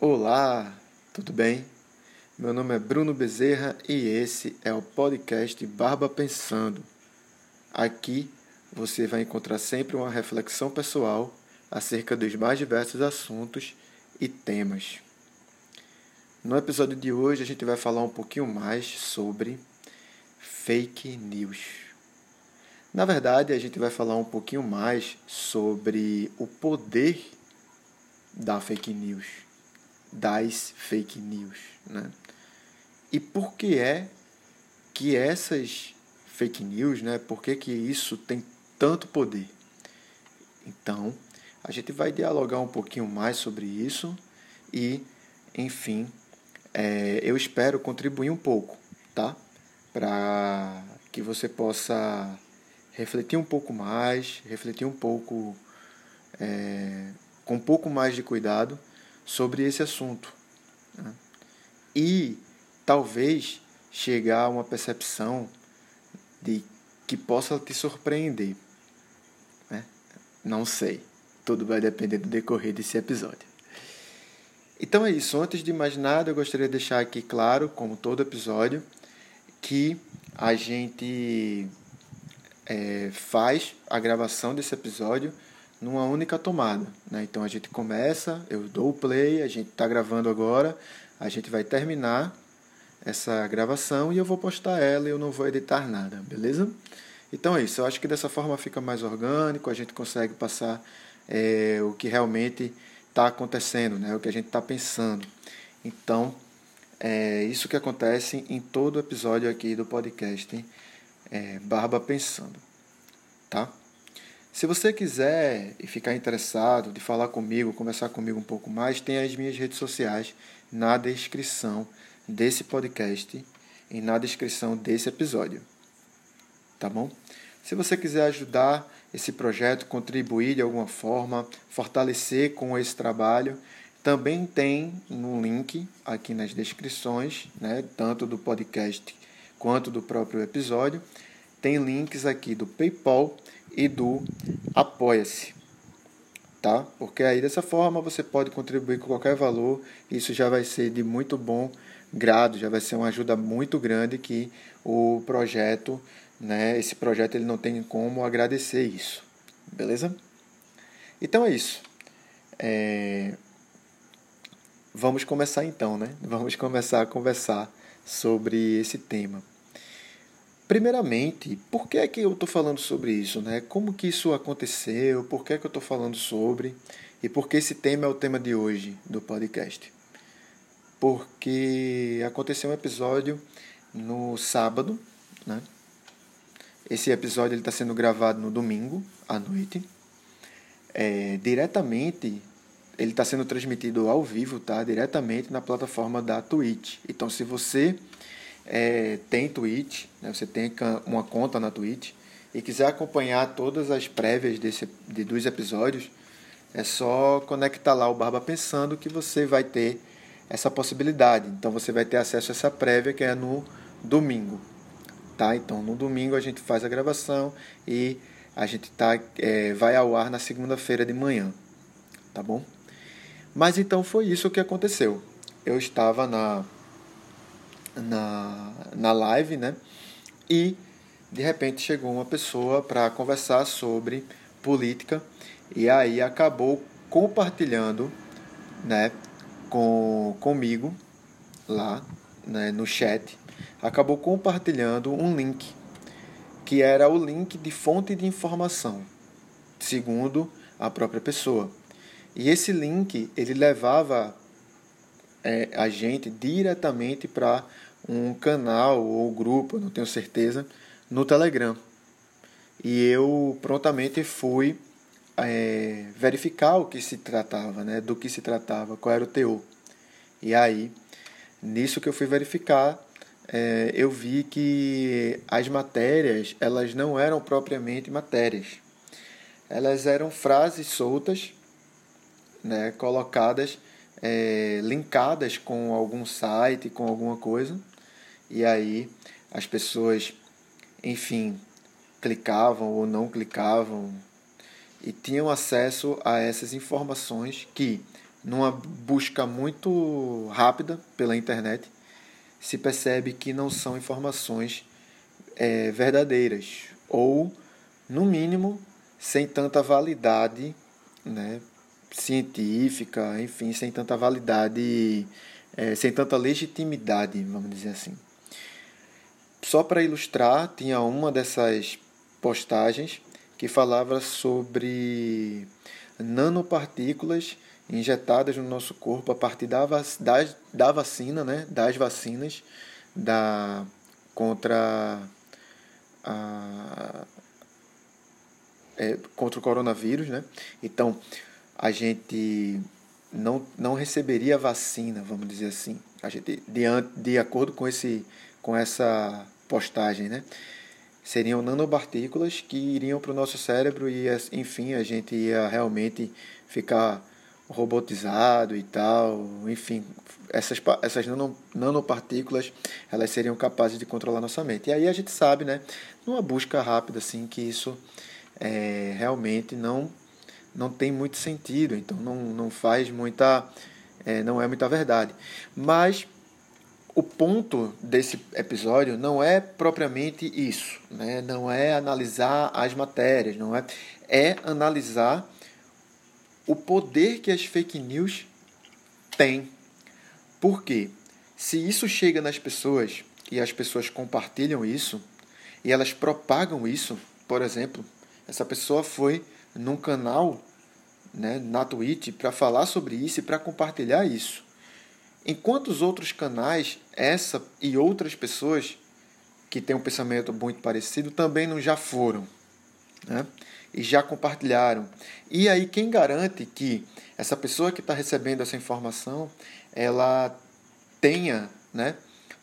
Olá, tudo bem? Meu nome é Bruno Bezerra e esse é o podcast Barba Pensando. Aqui você vai encontrar sempre uma reflexão pessoal acerca dos mais diversos assuntos e temas. No episódio de hoje a gente vai falar um pouquinho mais sobre fake news. Na verdade, a gente vai falar um pouquinho mais sobre o poder da fake news, das fake news, né? E por que é que essas fake news, né? Por que, que isso tem tanto poder? Então, a gente vai dialogar um pouquinho mais sobre isso e, enfim, é, eu espero contribuir um pouco, tá? Para que você possa refletir um pouco mais, refletir um pouco é, com um pouco mais de cuidado sobre esse assunto. Né? E talvez chegar a uma percepção de que possa te surpreender. Né? Não sei. Tudo vai depender do decorrer desse episódio. Então é isso. Antes de mais nada, eu gostaria de deixar aqui claro, como todo episódio, que a gente é, faz a gravação desse episódio numa única tomada. Né? Então a gente começa, eu dou o play, a gente está gravando agora, a gente vai terminar essa gravação e eu vou postar ela e eu não vou editar nada, beleza? Então é isso, eu acho que dessa forma fica mais orgânico, a gente consegue passar é, o que realmente está acontecendo, né? o que a gente está pensando. Então, é isso que acontece em todo episódio aqui do podcast é, Barba Pensando, tá? Se você quiser e ficar interessado de falar comigo, conversar comigo um pouco mais, tem as minhas redes sociais na descrição desse podcast e na descrição desse episódio. Tá bom? Se você quiser ajudar esse projeto, contribuir de alguma forma, fortalecer com esse trabalho, também tem um link aqui nas descrições, né, tanto do podcast quanto do próprio episódio. Tem links aqui do PayPal e do Apoia-se. Tá? Porque aí dessa forma você pode contribuir com qualquer valor, isso já vai ser de muito bom grado, já vai ser uma ajuda muito grande que o projeto, né, esse projeto ele não tem como agradecer isso. Beleza? Então é isso. É... Vamos começar então, né? Vamos começar a conversar sobre esse tema. Primeiramente, por que é que eu estou falando sobre isso? Né? Como que isso aconteceu? Por que é que eu estou falando sobre? E por que esse tema é o tema de hoje do podcast? Porque aconteceu um episódio no sábado, né? Esse episódio está sendo gravado no domingo à noite. É, diretamente, ele está sendo transmitido ao vivo, tá? Diretamente na plataforma da Twitch. Então, se você é, tem Twitch, né? você tem uma conta na Twitch e quiser acompanhar todas as prévias desse, de, dos episódios, é só conectar lá o Barba Pensando que você vai ter essa possibilidade. Então você vai ter acesso a essa prévia que é no domingo. Tá? Então no domingo a gente faz a gravação e a gente tá, é, vai ao ar na segunda-feira de manhã. Tá bom? Mas então foi isso que aconteceu. Eu estava na na, na live, né? E de repente chegou uma pessoa para conversar sobre política e aí acabou compartilhando, né, com comigo lá, né, no chat, acabou compartilhando um link que era o link de fonte de informação, segundo a própria pessoa. E esse link ele levava é, a gente diretamente para um canal ou grupo, não tenho certeza, no Telegram. E eu prontamente fui é, verificar o que se tratava, né, do que se tratava, qual era o teor. E aí, nisso que eu fui verificar, é, eu vi que as matérias elas não eram propriamente matérias. Elas eram frases soltas, né, colocadas, é, linkadas com algum site, com alguma coisa, e aí as pessoas, enfim, clicavam ou não clicavam e tinham acesso a essas informações que, numa busca muito rápida pela internet, se percebe que não são informações é, verdadeiras ou, no mínimo, sem tanta validade né, científica, enfim, sem tanta validade, é, sem tanta legitimidade, vamos dizer assim. Só para ilustrar, tinha uma dessas postagens que falava sobre nanopartículas injetadas no nosso corpo a partir da, da, da vacina, né, das vacinas da, contra, a, é, contra o coronavírus. Né? Então, a gente não, não receberia vacina, vamos dizer assim, a gente, de, de acordo com, esse, com essa postagem, né? seriam nanopartículas que iriam para o nosso cérebro e, enfim, a gente ia realmente ficar robotizado e tal, enfim, essas, essas nano, nanopartículas elas seriam capazes de controlar nossa mente. E aí a gente sabe, né, numa busca rápida assim, que isso é, realmente não não tem muito sentido, então não, não faz muita é, não é muita verdade. Mas o ponto desse episódio não é propriamente isso, né? não é analisar as matérias, não é, é analisar o poder que as fake news têm. Porque se isso chega nas pessoas e as pessoas compartilham isso e elas propagam isso, por exemplo, essa pessoa foi num canal né, na Twitch para falar sobre isso e para compartilhar isso. Enquanto os outros canais, essa e outras pessoas que têm um pensamento muito parecido também não já foram, né? E já compartilharam. E aí quem garante que essa pessoa que está recebendo essa informação, ela tenha, né?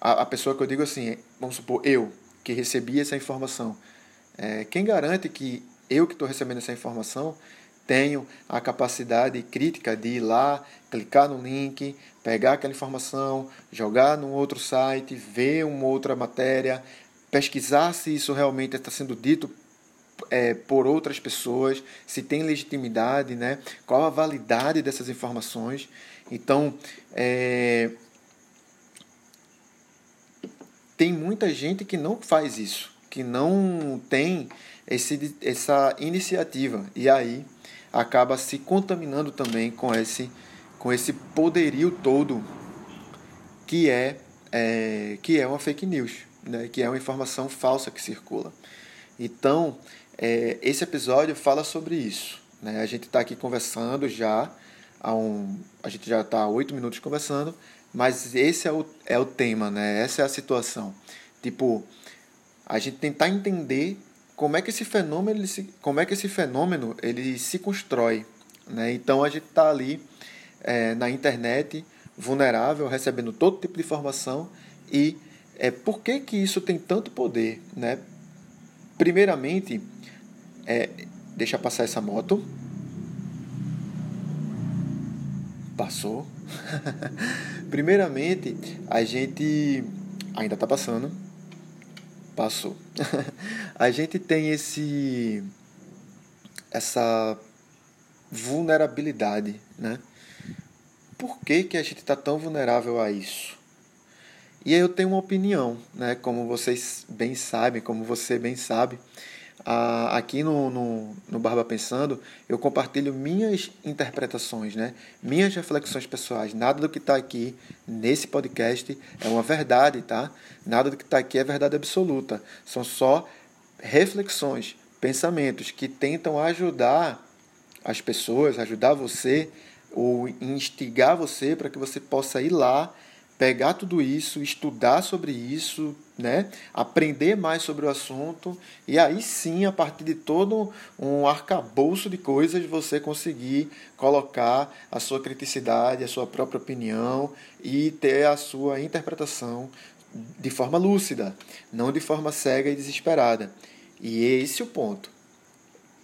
A, a, pessoa que eu digo assim, vamos supor eu que recebi essa informação, é, quem garante que eu que estou recebendo essa informação tenho a capacidade crítica de ir lá, clicar no link, pegar aquela informação, jogar num outro site, ver uma outra matéria, pesquisar se isso realmente está sendo dito é, por outras pessoas, se tem legitimidade, né? qual a validade dessas informações. Então, é, tem muita gente que não faz isso, que não tem esse, essa iniciativa. E aí acaba se contaminando também com esse, com esse poderio todo que é, é, que é uma fake news, né? que é uma informação falsa que circula. Então, é, esse episódio fala sobre isso. Né? A gente está aqui conversando já, há um, a gente já está há oito minutos conversando, mas esse é o, é o tema, né? essa é a situação. Tipo, a gente tentar entender como é que esse fenômeno ele se, como é que esse fenômeno ele se constrói né? então a gente está ali é, na internet vulnerável recebendo todo tipo de informação e é, por que que isso tem tanto poder né? Primeiramente é, deixa passar essa moto. Passou. Primeiramente a gente ainda está passando passou. a gente tem esse essa vulnerabilidade, né? Por que, que a gente está tão vulnerável a isso? E aí eu tenho uma opinião, né? Como vocês bem sabem, como você bem sabe, ah, aqui no, no, no Barba Pensando, eu compartilho minhas interpretações, né? minhas reflexões pessoais. Nada do que está aqui nesse podcast é uma verdade, tá? Nada do que está aqui é verdade absoluta. São só reflexões, pensamentos que tentam ajudar as pessoas, ajudar você ou instigar você para que você possa ir lá pegar tudo isso, estudar sobre isso, né? aprender mais sobre o assunto e aí sim, a partir de todo um arcabouço de coisas, você conseguir colocar a sua criticidade, a sua própria opinião e ter a sua interpretação de forma lúcida, não de forma cega e desesperada. E é esse o ponto.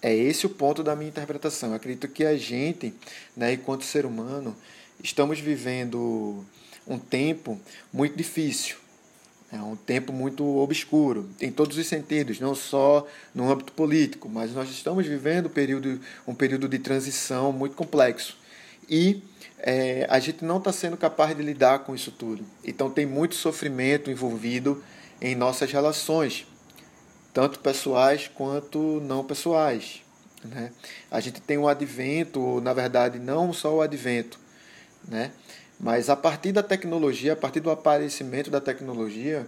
É esse o ponto da minha interpretação. Eu acredito que a gente, né, enquanto ser humano, estamos vivendo um tempo muito difícil, é um tempo muito obscuro, em todos os sentidos, não só no âmbito político, mas nós estamos vivendo um período, um período de transição muito complexo. e é, a gente não está sendo capaz de lidar com isso tudo. Então tem muito sofrimento envolvido em nossas relações, tanto pessoais quanto não pessoais. Né? A gente tem o advento, na verdade, não só o advento, né? Mas a partir da tecnologia, a partir do aparecimento da tecnologia,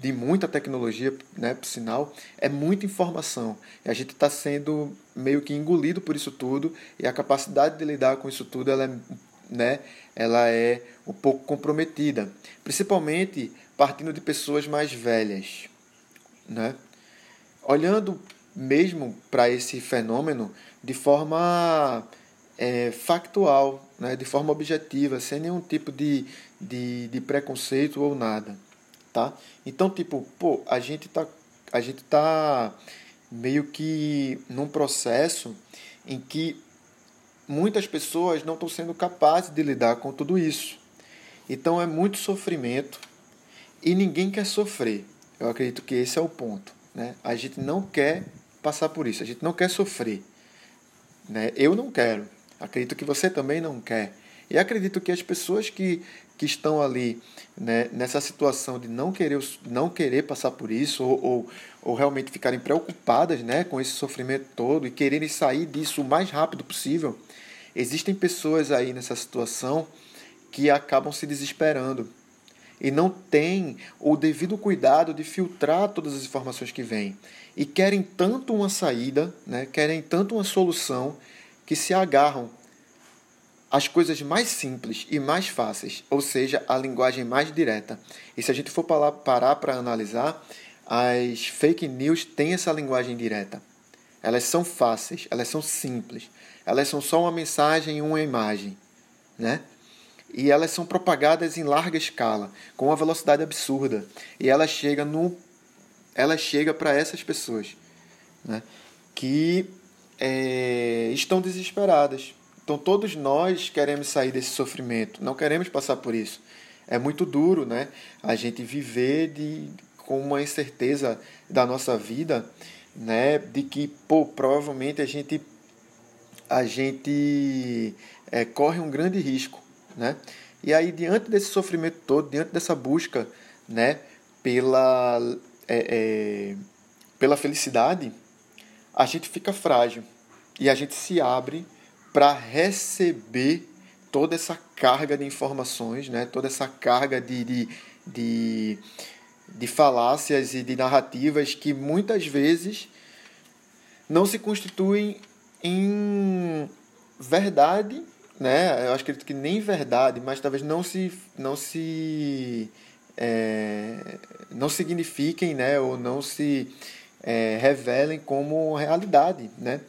de muita tecnologia, né, por sinal, é muita informação. E a gente está sendo meio que engolido por isso tudo e a capacidade de lidar com isso tudo ela é, né, ela é um pouco comprometida, principalmente partindo de pessoas mais velhas, né? Olhando mesmo para esse fenômeno de forma é, factual, né, de forma objetiva, sem nenhum tipo de, de, de preconceito ou nada tá? Então, tipo, pô, a gente tá a gente tá meio que num processo em que muitas pessoas não estão sendo capazes de lidar com tudo isso. Então é muito sofrimento e ninguém quer sofrer. Eu acredito que esse é o ponto, né? A gente não quer passar por isso, a gente não quer sofrer, né? Eu não quero. Acredito que você também não quer. E acredito que as pessoas que, que estão ali né, nessa situação de não querer, não querer passar por isso ou, ou, ou, realmente ficarem preocupadas né, com esse sofrimento todo e quererem sair disso o mais rápido possível, existem pessoas aí nessa situação que acabam se desesperando e não têm o devido cuidado de filtrar todas as informações que vêm e querem tanto uma saída, né, querem tanto uma solução que se agarram as coisas mais simples e mais fáceis, ou seja, a linguagem mais direta. E se a gente for parar para analisar, as fake news têm essa linguagem direta. Elas são fáceis, elas são simples, elas são só uma mensagem e uma imagem, né? E elas são propagadas em larga escala, com uma velocidade absurda, e ela chega no ela chega para essas pessoas, né? Que é, estão desesperadas, então todos nós queremos sair desse sofrimento, não queremos passar por isso. É muito duro, né? A gente viver de, com uma incerteza da nossa vida, né? De que, pô, provavelmente a gente a gente é, corre um grande risco, né? E aí diante desse sofrimento todo, diante dessa busca, né? Pela é, é, pela felicidade, a gente fica frágil e a gente se abre para receber toda essa carga de informações, né? toda essa carga de, de, de, de falácias e de narrativas que muitas vezes não se constituem em verdade, né? Eu acho que nem verdade, mas talvez não se não se é, não signifiquem, né? Ou não se é, revelem como realidade, né?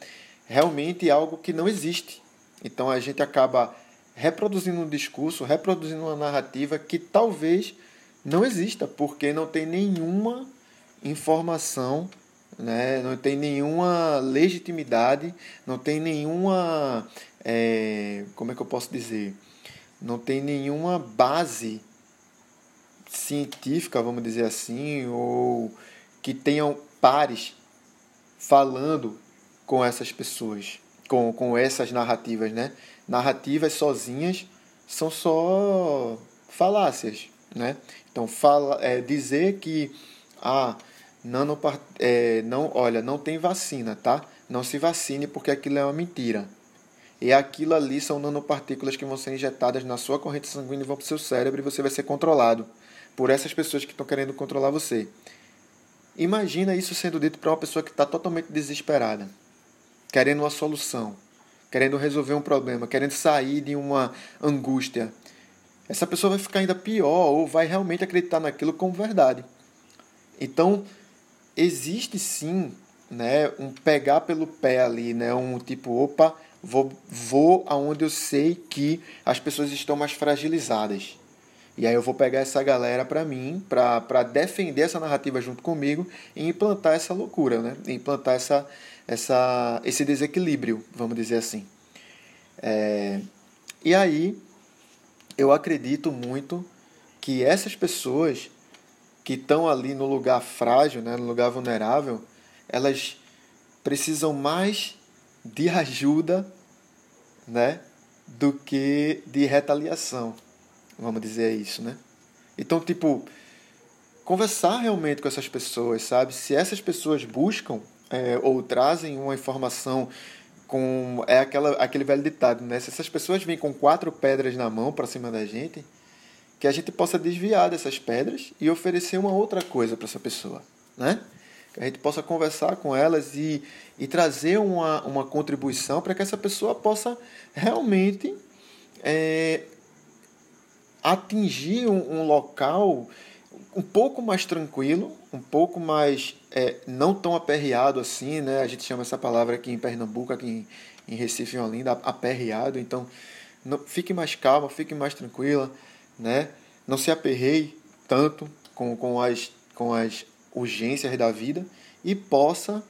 realmente algo que não existe. Então a gente acaba reproduzindo um discurso, reproduzindo uma narrativa que talvez não exista, porque não tem nenhuma informação, né? não tem nenhuma legitimidade, não tem nenhuma. É, como é que eu posso dizer? Não tem nenhuma base científica, vamos dizer assim, ou que tenham pares falando com essas pessoas, com, com essas narrativas, né? Narrativas sozinhas são só falácias, né? Então, fala, é, dizer que ah, nanopart... É, não, olha, não tem vacina, tá? Não se vacine porque aquilo é uma mentira. E aquilo ali são nanopartículas que vão ser injetadas na sua corrente sanguínea e vão para o seu cérebro e você vai ser controlado por essas pessoas que estão querendo controlar você. Imagina isso sendo dito para uma pessoa que está totalmente desesperada querendo uma solução, querendo resolver um problema, querendo sair de uma angústia. Essa pessoa vai ficar ainda pior ou vai realmente acreditar naquilo como verdade. Então, existe sim né, um pegar pelo pé ali, né, um tipo, opa, vou, vou aonde eu sei que as pessoas estão mais fragilizadas. E aí eu vou pegar essa galera para mim, para defender essa narrativa junto comigo e implantar essa loucura, né? Implantar essa, essa, esse desequilíbrio, vamos dizer assim. É, e aí eu acredito muito que essas pessoas que estão ali no lugar frágil, né, no lugar vulnerável, elas precisam mais de ajuda, né, do que de retaliação, vamos dizer isso, né? Então, tipo, conversar realmente com essas pessoas, sabe? Se essas pessoas buscam é, ou trazem uma informação com é aquela aquele velho ditado, né? Se essas pessoas vêm com quatro pedras na mão para cima da gente, que a gente possa desviar dessas pedras e oferecer uma outra coisa para essa pessoa, né? Que a gente possa conversar com elas e, e trazer uma, uma contribuição para que essa pessoa possa realmente é, atingir um, um local um pouco mais tranquilo, um pouco mais é, não tão aperreado assim, né? A gente chama essa palavra aqui em Pernambuco, aqui em, em Recife, em Olinda, aperreado. Então, não, fique mais calma, fique mais tranquila, né? Não se aperreie tanto com, com, as, com as urgências da vida e possa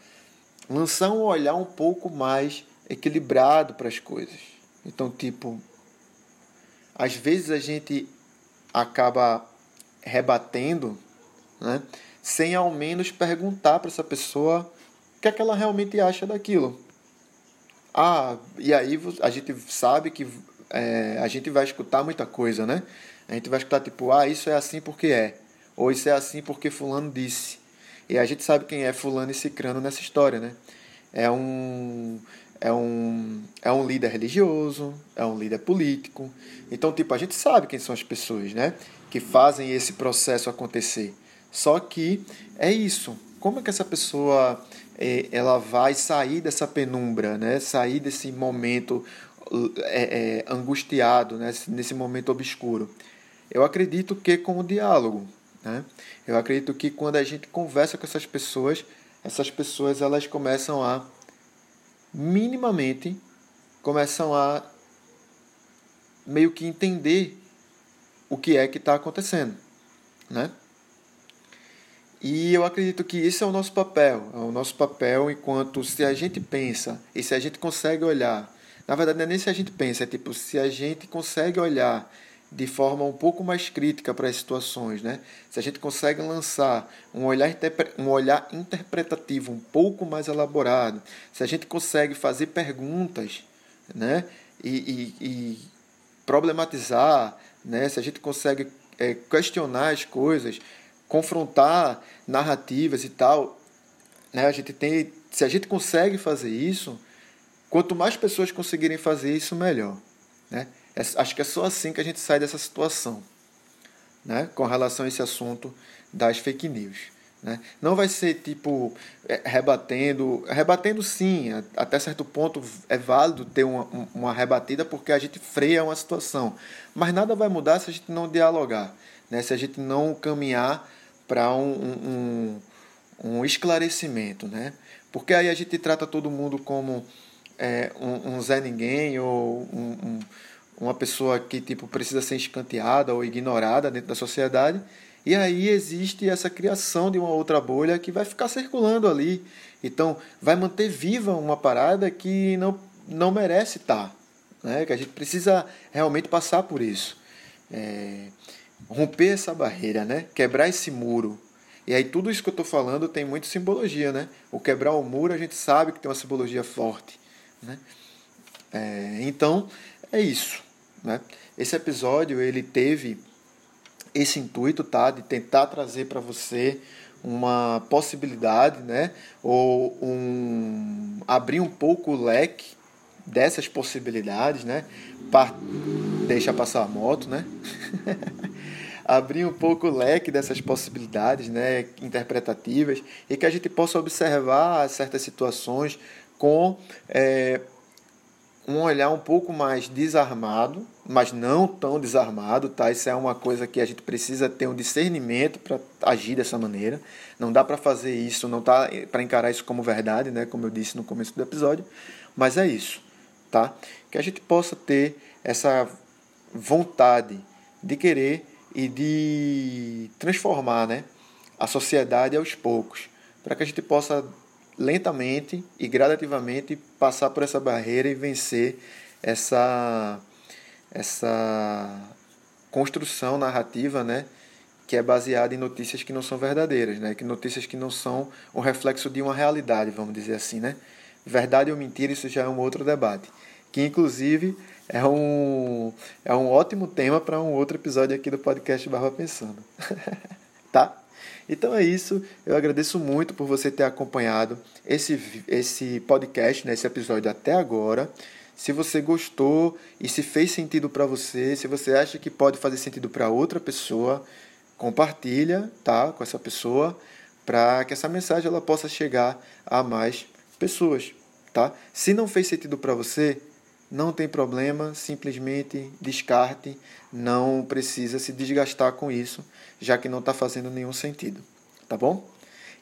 lançar um olhar um pouco mais equilibrado para as coisas. Então, tipo, às vezes a gente acaba rebatendo, né? sem ao menos perguntar para essa pessoa o que é que ela realmente acha daquilo. Ah, e aí a gente sabe que é, a gente vai escutar muita coisa, né? A gente vai escutar tipo, ah, isso é assim porque é. Ou isso é assim porque fulano disse. E a gente sabe quem é fulano e cicrano nessa história, né? É um é um, é um líder religioso, é um líder político. Então, tipo, a gente sabe quem são as pessoas, né? que fazem esse processo acontecer. Só que é isso. Como é que essa pessoa é, ela vai sair dessa penumbra, né? Sair desse momento é, é, angustiado, né? Nesse momento obscuro. Eu acredito que com o diálogo, né? Eu acredito que quando a gente conversa com essas pessoas, essas pessoas elas começam a minimamente começam a meio que entender o que é que está acontecendo, né? E eu acredito que isso é o nosso papel, é o nosso papel enquanto se a gente pensa e se a gente consegue olhar, na verdade não é nem se a gente pensa, é tipo se a gente consegue olhar de forma um pouco mais crítica para as situações, né? Se a gente consegue lançar um olhar, um olhar interpretativo um pouco mais elaborado, se a gente consegue fazer perguntas, né? E, e, e problematizar, né? se a gente consegue é, questionar as coisas, confrontar narrativas e tal, né? a gente tem, se a gente consegue fazer isso, quanto mais pessoas conseguirem fazer isso, melhor. Né? É, acho que é só assim que a gente sai dessa situação né? com relação a esse assunto das fake news. Né? Não vai ser tipo é, rebatendo, rebatendo sim, até certo ponto é válido ter uma, uma rebatida porque a gente freia uma situação, mas nada vai mudar se a gente não dialogar, né? se a gente não caminhar para um, um, um, esclarecimento, né? porque aí a gente trata todo mundo como é, um, um Zé Ninguém ou um, uma pessoa que tipo precisa ser escanteada ou ignorada dentro da sociedade e aí existe essa criação de uma outra bolha que vai ficar circulando ali. Então, vai manter viva uma parada que não, não merece estar. Né? Que a gente precisa realmente passar por isso. É, romper essa barreira, né? quebrar esse muro. E aí tudo isso que eu estou falando tem muita simbologia. Né? O quebrar o muro a gente sabe que tem uma simbologia forte. Né? É, então, é isso. Né? Esse episódio ele teve esse intuito, tá? De tentar trazer para você uma possibilidade, né? Ou um abrir um pouco o leque dessas possibilidades, né? Par... Deixa passar a moto, né? abrir um pouco o leque dessas possibilidades, né? Interpretativas e que a gente possa observar certas situações com é, um olhar um pouco mais desarmado, mas não tão desarmado, tá? Isso é uma coisa que a gente precisa ter um discernimento para agir dessa maneira. Não dá para fazer isso, não tá para encarar isso como verdade, né? Como eu disse no começo do episódio, mas é isso, tá? Que a gente possa ter essa vontade de querer e de transformar, né? A sociedade aos poucos, para que a gente possa lentamente e gradativamente passar por essa barreira e vencer essa essa construção narrativa, né, que é baseada em notícias que não são verdadeiras, né, que notícias que não são o reflexo de uma realidade, vamos dizer assim, né? Verdade ou mentira, isso já é um outro debate. que inclusive é um, é um ótimo tema para um outro episódio aqui do podcast Barba Pensando. tá? Então é isso. Eu agradeço muito por você ter acompanhado esse, esse podcast, né, esse episódio até agora. Se você gostou e se fez sentido para você, se você acha que pode fazer sentido para outra pessoa, compartilha, tá, com essa pessoa, para que essa mensagem ela possa chegar a mais pessoas, tá? Se não fez sentido para você, não tem problema, simplesmente descarte, não precisa se desgastar com isso, já que não está fazendo nenhum sentido, tá bom?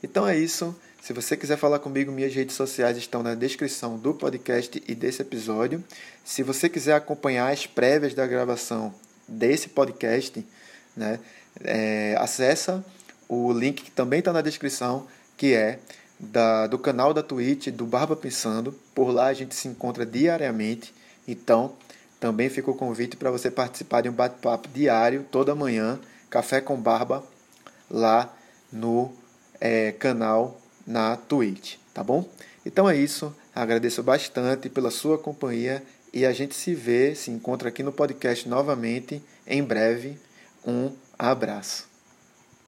Então é isso. Se você quiser falar comigo, minhas redes sociais estão na descrição do podcast e desse episódio. Se você quiser acompanhar as prévias da gravação desse podcast, né, é, acessa o link que também está na descrição, que é da, do canal da Twitch do Barba Pensando. Por lá a gente se encontra diariamente. Então, também fica o convite para você participar de um bate-papo diário, toda manhã, Café com Barba, lá no é, canal na Twitch, tá bom? Então é isso, agradeço bastante pela sua companhia e a gente se vê, se encontra aqui no podcast novamente em breve. Um abraço.